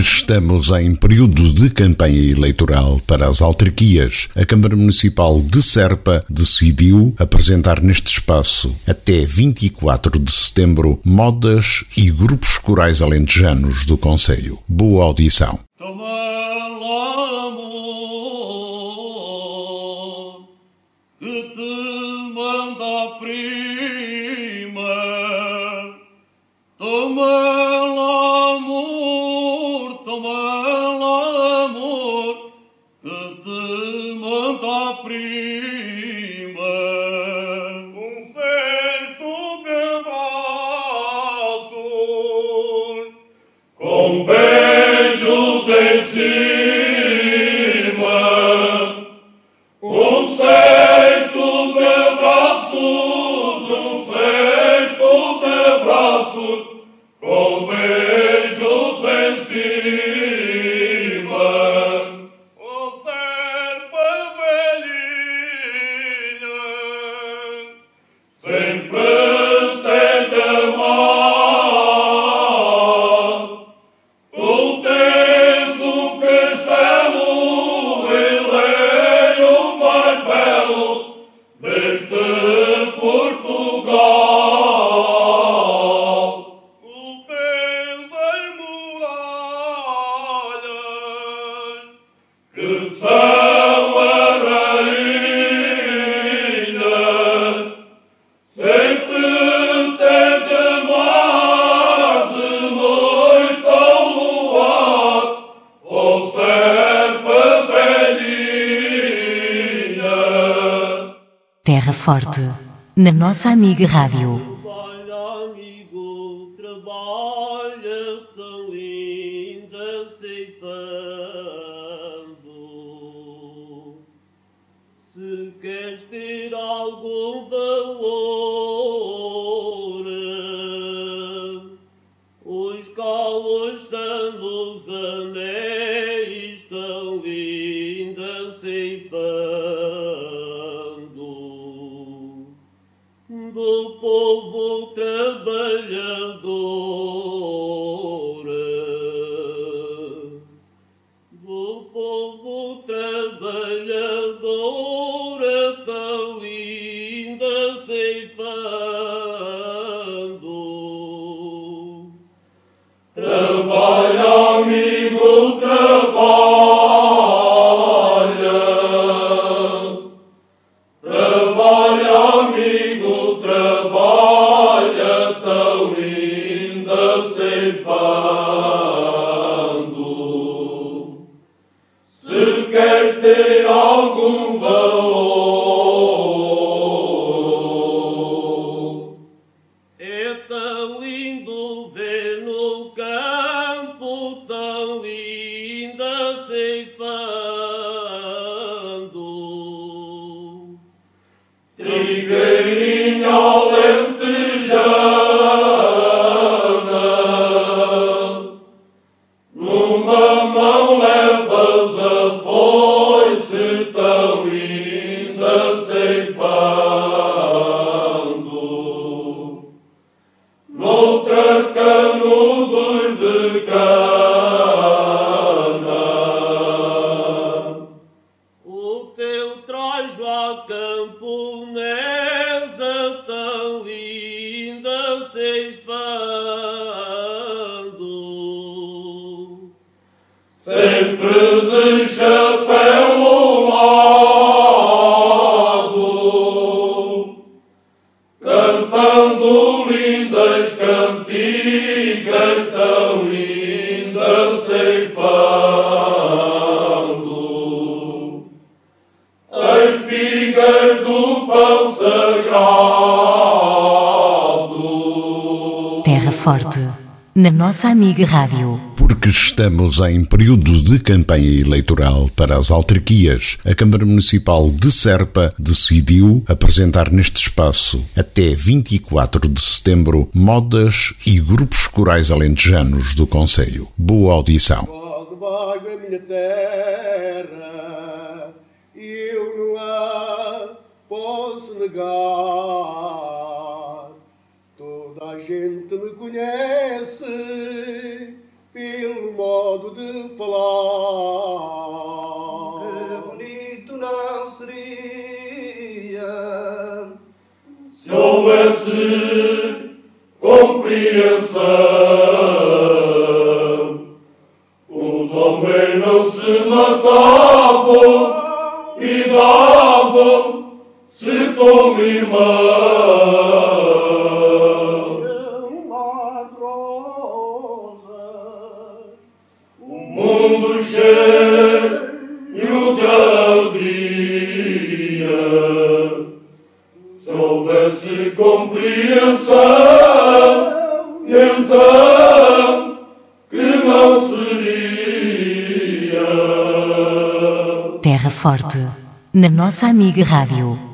Porque estamos em período de campanha eleitoral para as autarquias, a Câmara Municipal de Serpa decidiu apresentar neste espaço, até 24 de setembro, modas e grupos corais alentejanos do Conselho. Boa audição. me. Na nossa amiga Rádio. Trabalhador. Se quer ter algum all nossa amiga Rádio. Porque estamos em período de campanha eleitoral para as autarquias, a Câmara Municipal de Serpa decidiu apresentar neste espaço, até 24 de setembro, modas e grupos corais alentejanos do Conselho. Boa audição. Debaixo da minha terra, eu não a posso negar. A gente me conhece pelo modo de falar. Que bonito não seria se houvesse compreensão. Forte, na nossa amiga Rádio.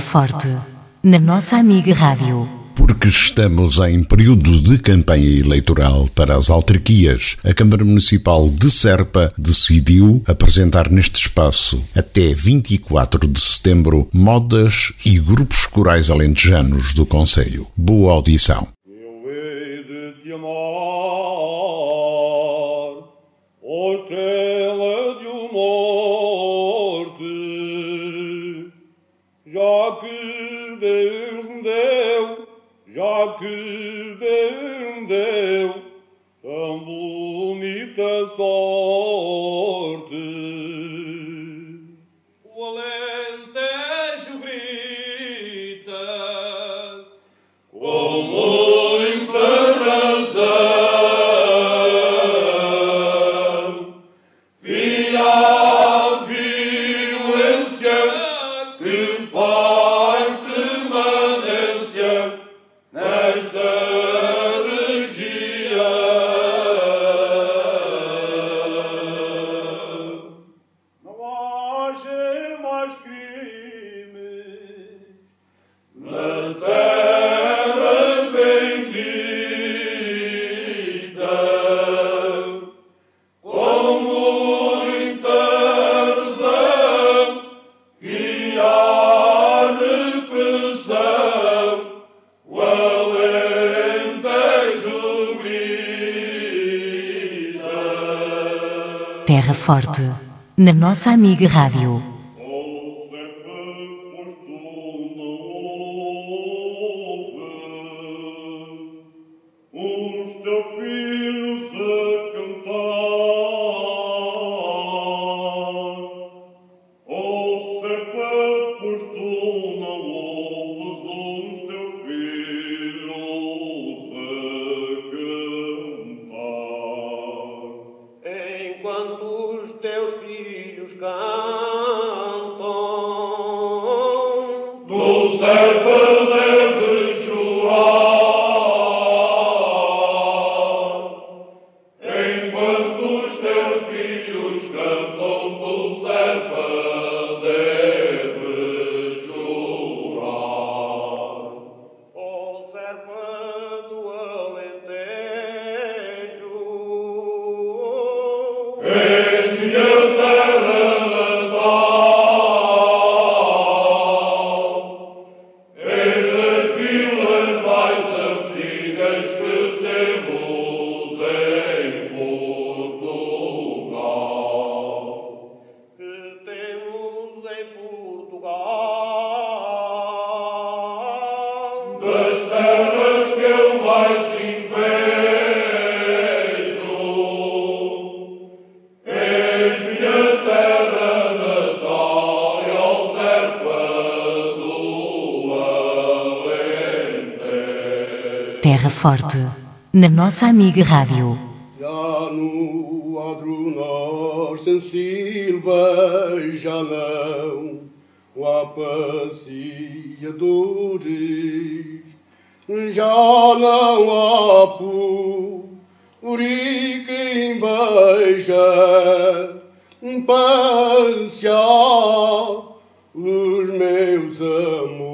Forte, na nossa amiga Rádio. Porque estamos em período de campanha eleitoral para as autarquias, a Câmara Municipal de Serpa decidiu apresentar neste espaço, até 24 de setembro, modas e grupos corais alentejanos do Conselho. Boa audição. Que faz Terra Forte. Na nossa amiga Rádio. et Terra Forte. Na nossa amiga Rádio. Já no adro sem silva já não há passeadores, já não há puri quem veja passear os meus amores.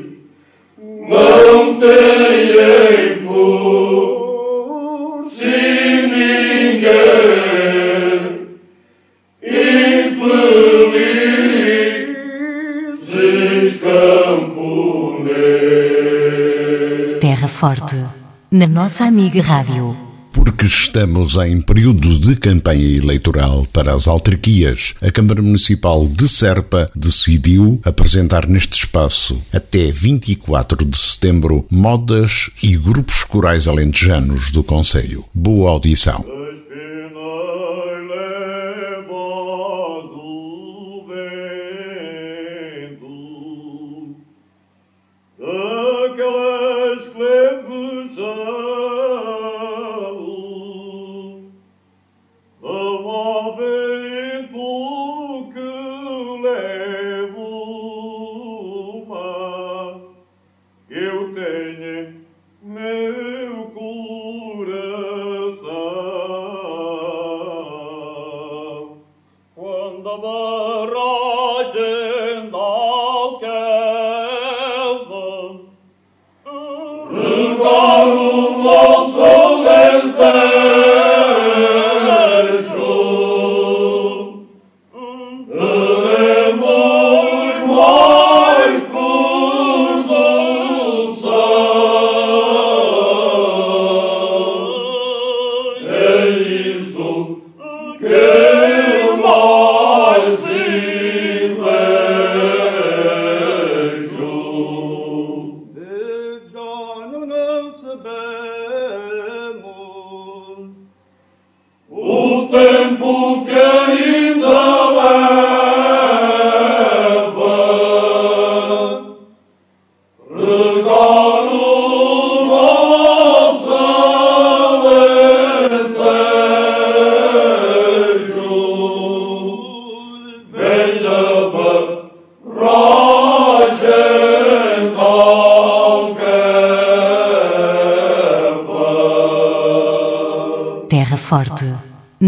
Na nossa amiga Rádio. Porque estamos em período de campanha eleitoral para as autarquias, a Câmara Municipal de Serpa decidiu apresentar neste espaço, até 24 de setembro, modas e grupos corais alentejanos do Conselho. Boa audição.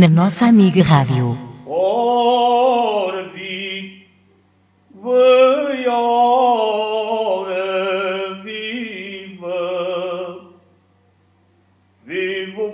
Na nossa amiga Rádio. Ora vi, vai ora viva, vivo